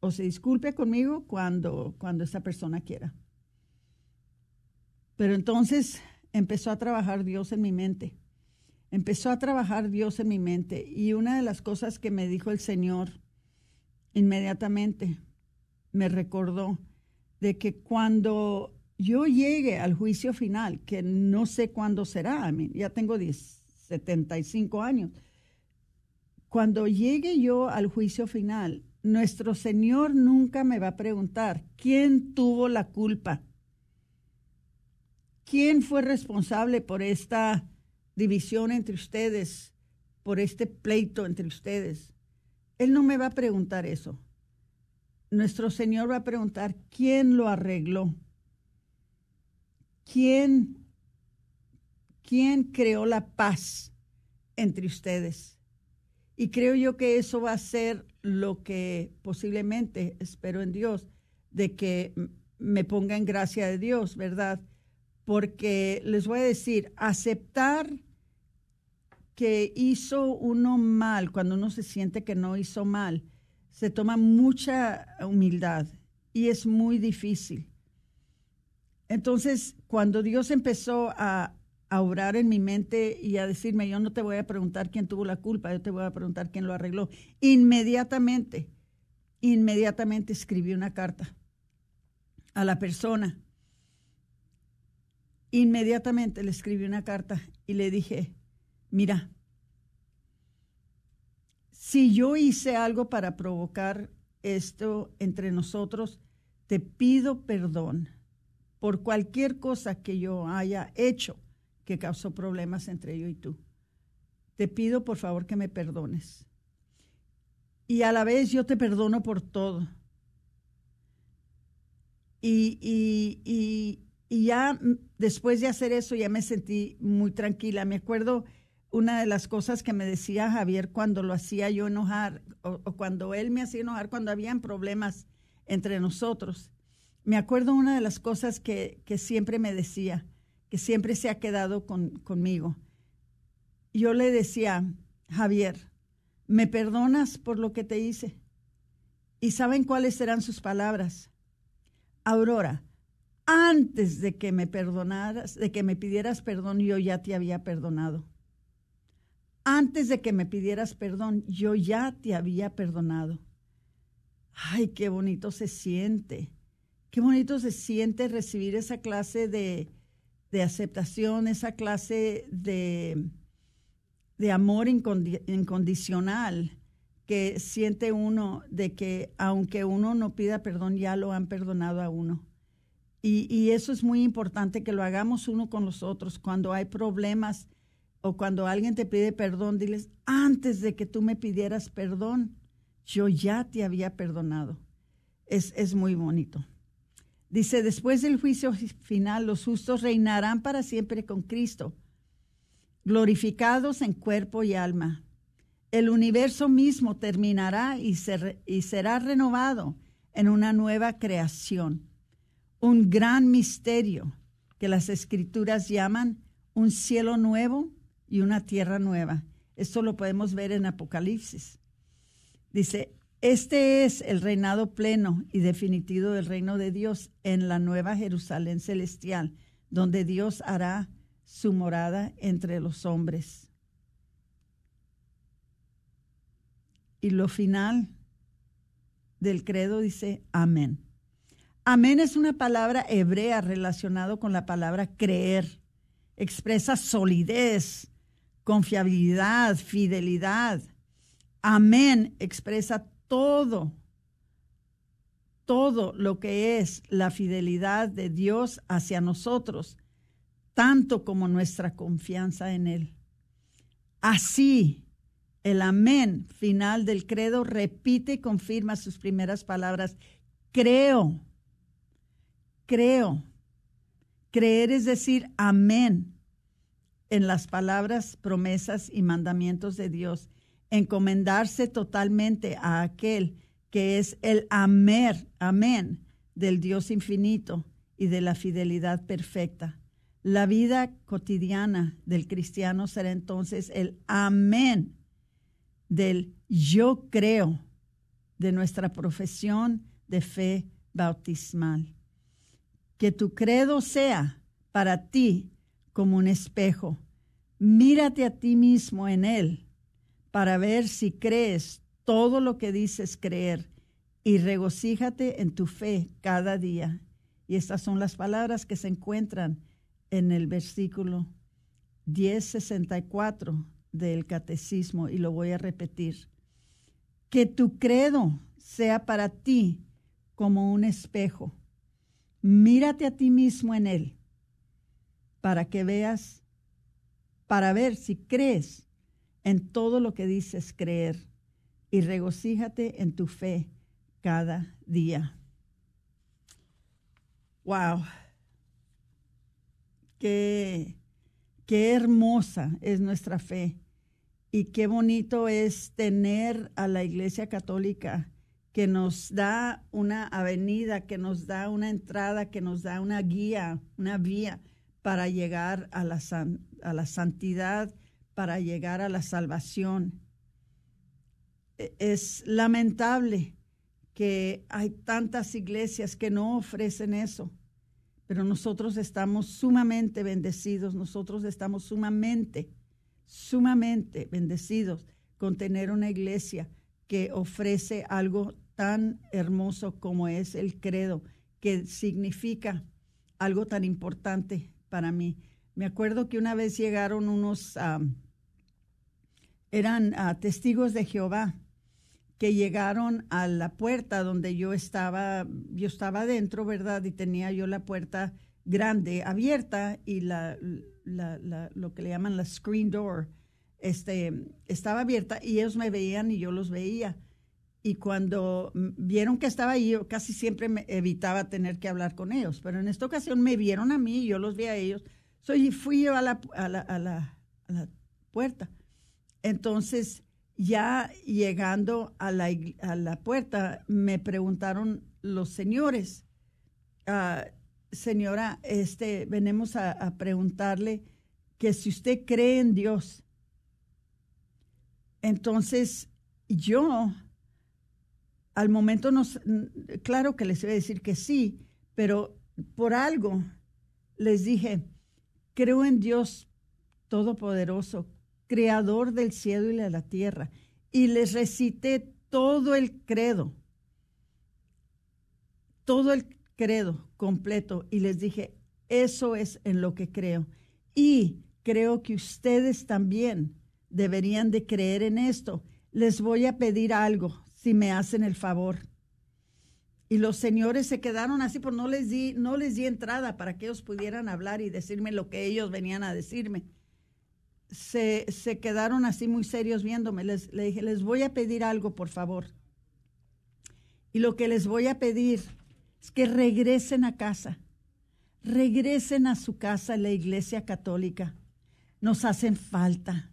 o se disculpe conmigo cuando, cuando esa persona quiera. Pero entonces empezó a trabajar Dios en mi mente. Empezó a trabajar Dios en mi mente. Y una de las cosas que me dijo el Señor inmediatamente me recordó de que cuando yo llegue al juicio final, que no sé cuándo será, ya tengo 75 años, cuando llegue yo al juicio final, nuestro Señor nunca me va a preguntar, ¿quién tuvo la culpa? ¿Quién fue responsable por esta división entre ustedes, por este pleito entre ustedes? Él no me va a preguntar eso. Nuestro Señor va a preguntar, ¿quién lo arregló? ¿Quién, quién creó la paz entre ustedes? Y creo yo que eso va a ser lo que posiblemente, espero en Dios, de que me ponga en gracia de Dios, ¿verdad? Porque les voy a decir, aceptar que hizo uno mal, cuando uno se siente que no hizo mal, se toma mucha humildad y es muy difícil. Entonces, cuando Dios empezó a, a obrar en mi mente y a decirme, yo no te voy a preguntar quién tuvo la culpa, yo te voy a preguntar quién lo arregló, inmediatamente, inmediatamente escribí una carta a la persona. Inmediatamente le escribí una carta y le dije, mira, si yo hice algo para provocar esto entre nosotros, te pido perdón por cualquier cosa que yo haya hecho que causó problemas entre yo y tú. Te pido por favor que me perdones. Y a la vez yo te perdono por todo. Y, y, y, ya después de hacer eso ya me sentí muy tranquila. Me acuerdo una de las cosas que me decía Javier cuando lo hacía yo enojar o, cuando él me hacía enojar cuando habían problemas entre nosotros. Me acuerdo una de las cosas que, que siempre me decía, que siempre se ha quedado con, conmigo. Yo le decía, Javier, ¿me perdonas por lo que te hice? ¿Y saben cuáles eran sus palabras? Aurora, antes de que me perdonaras, de que me pidieras perdón, yo ya te había perdonado antes de que me pidieras perdón, yo ya te había perdonado. Ay, qué bonito se siente. Qué bonito se siente recibir esa clase de, aceptación, esa clase de, de amor incondicional que siente uno de que aunque uno no pida perdón, ya lo han perdonado a uno. Y, y eso es muy importante que lo hagamos uno con los otros. Cuando hay problemas, o cuando alguien te pide perdón, diles, antes de que tú me pidieras perdón, yo ya te había perdonado. Es, es muy bonito. Dice, después del juicio final, los justos reinarán para siempre con Cristo, glorificados en cuerpo y alma. El universo mismo terminará y, y será renovado en una nueva creación. Un gran misterio que las escrituras llaman un cielo nuevo y una tierra nueva. Esto lo podemos ver en Apocalipsis. Dice, este es el reinado pleno y definitivo del reino de Dios en la nueva Jerusalén celestial, donde Dios hará su morada entre los hombres. Y lo final del credo dice amén. Amén es una palabra hebrea relacionada con la palabra creer. Expresa solidez, confiabilidad, fidelidad. Amén expresa todo, todo lo que es la fidelidad de Dios hacia nosotros, tanto como nuestra confianza en Él. Así, el amén final del credo repite y confirma sus primeras palabras. Creo, creo. Creer es decir amén en las palabras, promesas y mandamientos de Dios, encomendarse totalmente a aquel que es el amer, amén, del Dios infinito y de la fidelidad perfecta. La vida cotidiana del cristiano será entonces el amén del yo creo de nuestra profesión de fe bautismal. Que tu credo sea para ti como un espejo. Mírate a ti mismo en él para ver si crees todo lo que dices creer y regocíjate en tu fe cada día. Y estas son las palabras que se encuentran en el versículo 1064 del catecismo y lo voy a repetir. Que tu credo sea para ti como un espejo. Mírate a ti mismo en él para que veas, para ver si crees en todo lo que dices creer y regocíjate en tu fe cada día. Wow. Qué, qué hermosa es nuestra fe y qué bonito es tener a la Iglesia Católica que nos da una avenida, que nos da una entrada, que nos da una guía, una vía para llegar a la, a la santidad, para llegar a la salvación. E, es lamentable que hay tantas iglesias que no ofrecen eso, pero nosotros estamos sumamente bendecidos, nosotros estamos sumamente, sumamente bendecidos con tener una iglesia que ofrece algo tan hermoso como es el credo, que significa algo tan importante para mí. Me acuerdo que una vez llegaron unos, eran ah, testigos de Jehová, que llegaron a la puerta donde yo estaba, yo estaba adentro, ¿verdad? Y tenía yo la puerta grande abierta y la, lo que le llaman la screen door este, estaba abierta y ellos me veían y yo los veía. Y cuando vieron que estaba ahí, yo casi siempre me evitaba tener que hablar con ellos, pero en esta ocasión me vieron a mí y yo los vi a ellos. Soy, fui yo la, a la, a la, a la puerta. Entonces, ya llegando a la, a la puerta, me preguntaron los señores, ah, señora, este, venimos a, preguntarle que si usted cree en Dios. Entonces, yo, al momento, nos, claro que les iba a decir que sí, pero por algo les dije, creo en Dios Todopoderoso, creador del cielo y de la tierra. Y les recité todo el credo, todo el credo completo. Y les dije, eso es en lo que creo. Y creo que ustedes también deberían de creer en esto. Les voy a pedir algo, si me hacen el favor. Y los señores se quedaron así, pues no les di, no les di entrada para que ellos pudieran hablar y decirme lo que ellos venían a decirme se, se quedaron así muy serios viéndome. Les, le dije, les voy a pedir algo, por favor. Y lo que les voy a pedir es que regresen a casa. Regresen a su casa, la iglesia católica. Nos hacen falta,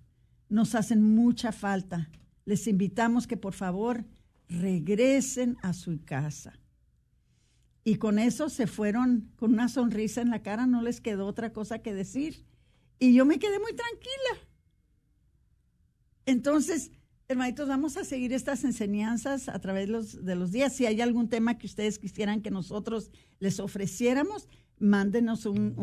nos hacen mucha falta. Les invitamos que por favor regresen a su casa. Y con eso se fueron con una sonrisa en la cara, no les quedó otra cosa que decir y yo me quedé muy tranquila. Entonces, hermanitos, vamos a seguir estas enseñanzas a través de los, de los días. Si hay algún tema que ustedes quisieran que nosotros les ofreciéramos, mándenos un,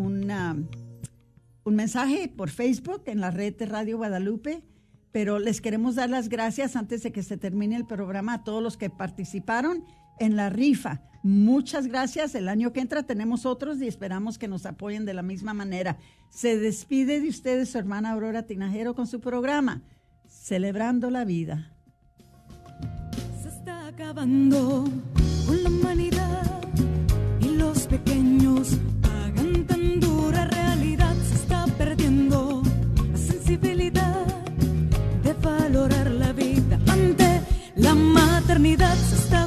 un mensaje por Facebook en la red de Radio Guadalupe. Pero les queremos dar las gracias antes de que se termine el programa a todos los que participaron en la rifa. Muchas gracias. El año que entra tenemos otros y esperamos que nos apoyen de la misma manera. Se despide de ustedes su hermana Aurora Tinajero con su programa, Celebrando la Vida. Se está acabando con la humanidad y los pequeños pagan tan dura realidad. Se está perdiendo la sensibilidad de valorar la vida ante la maternidad. Se está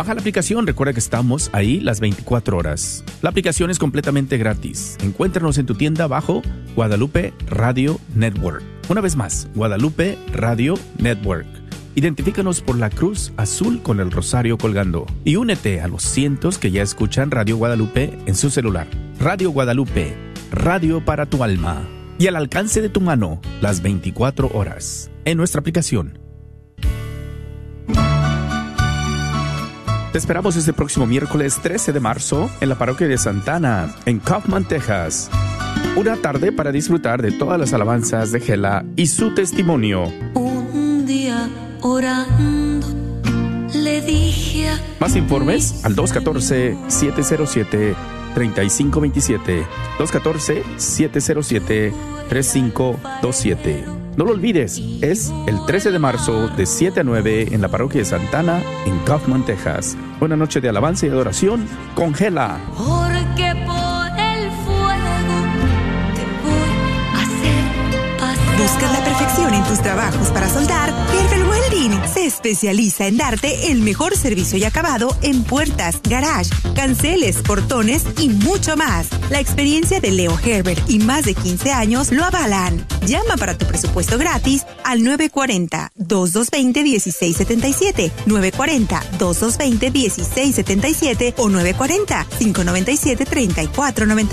Baja la aplicación, recuerda que estamos ahí las 24 horas. La aplicación es completamente gratis. Encuéntranos en tu tienda bajo Guadalupe Radio Network. Una vez más, Guadalupe Radio Network. Identifícanos por la cruz azul con el rosario colgando y únete a los cientos que ya escuchan Radio Guadalupe en su celular. Radio Guadalupe, radio para tu alma y al alcance de tu mano las 24 horas en nuestra aplicación. Te esperamos este próximo miércoles 13 de marzo en la parroquia de Santana, en Kaufman, Texas. Una tarde para disfrutar de todas las alabanzas de Gela y su testimonio. Un día orando le dije Más informes al 214 707 3527 214-707-3527. No lo olvides, es el 13 de marzo de 7 a 9 en la parroquia de Santana, en Kaufman, Texas. Buena noche de alabanza y adoración. Congela. Porque por el fuego te voy a hacer pasar. ¿Buscas la perfección en trabajos para soldar? Weldy Green se especializa en darte el mejor servicio y acabado en puertas, garage, canceles, portones y mucho más. La experiencia de Leo Herbert y más de 15 años lo avalan. Llama para tu presupuesto gratis al 940-2220-1677, 940-2220-1677 o 940-597-3491.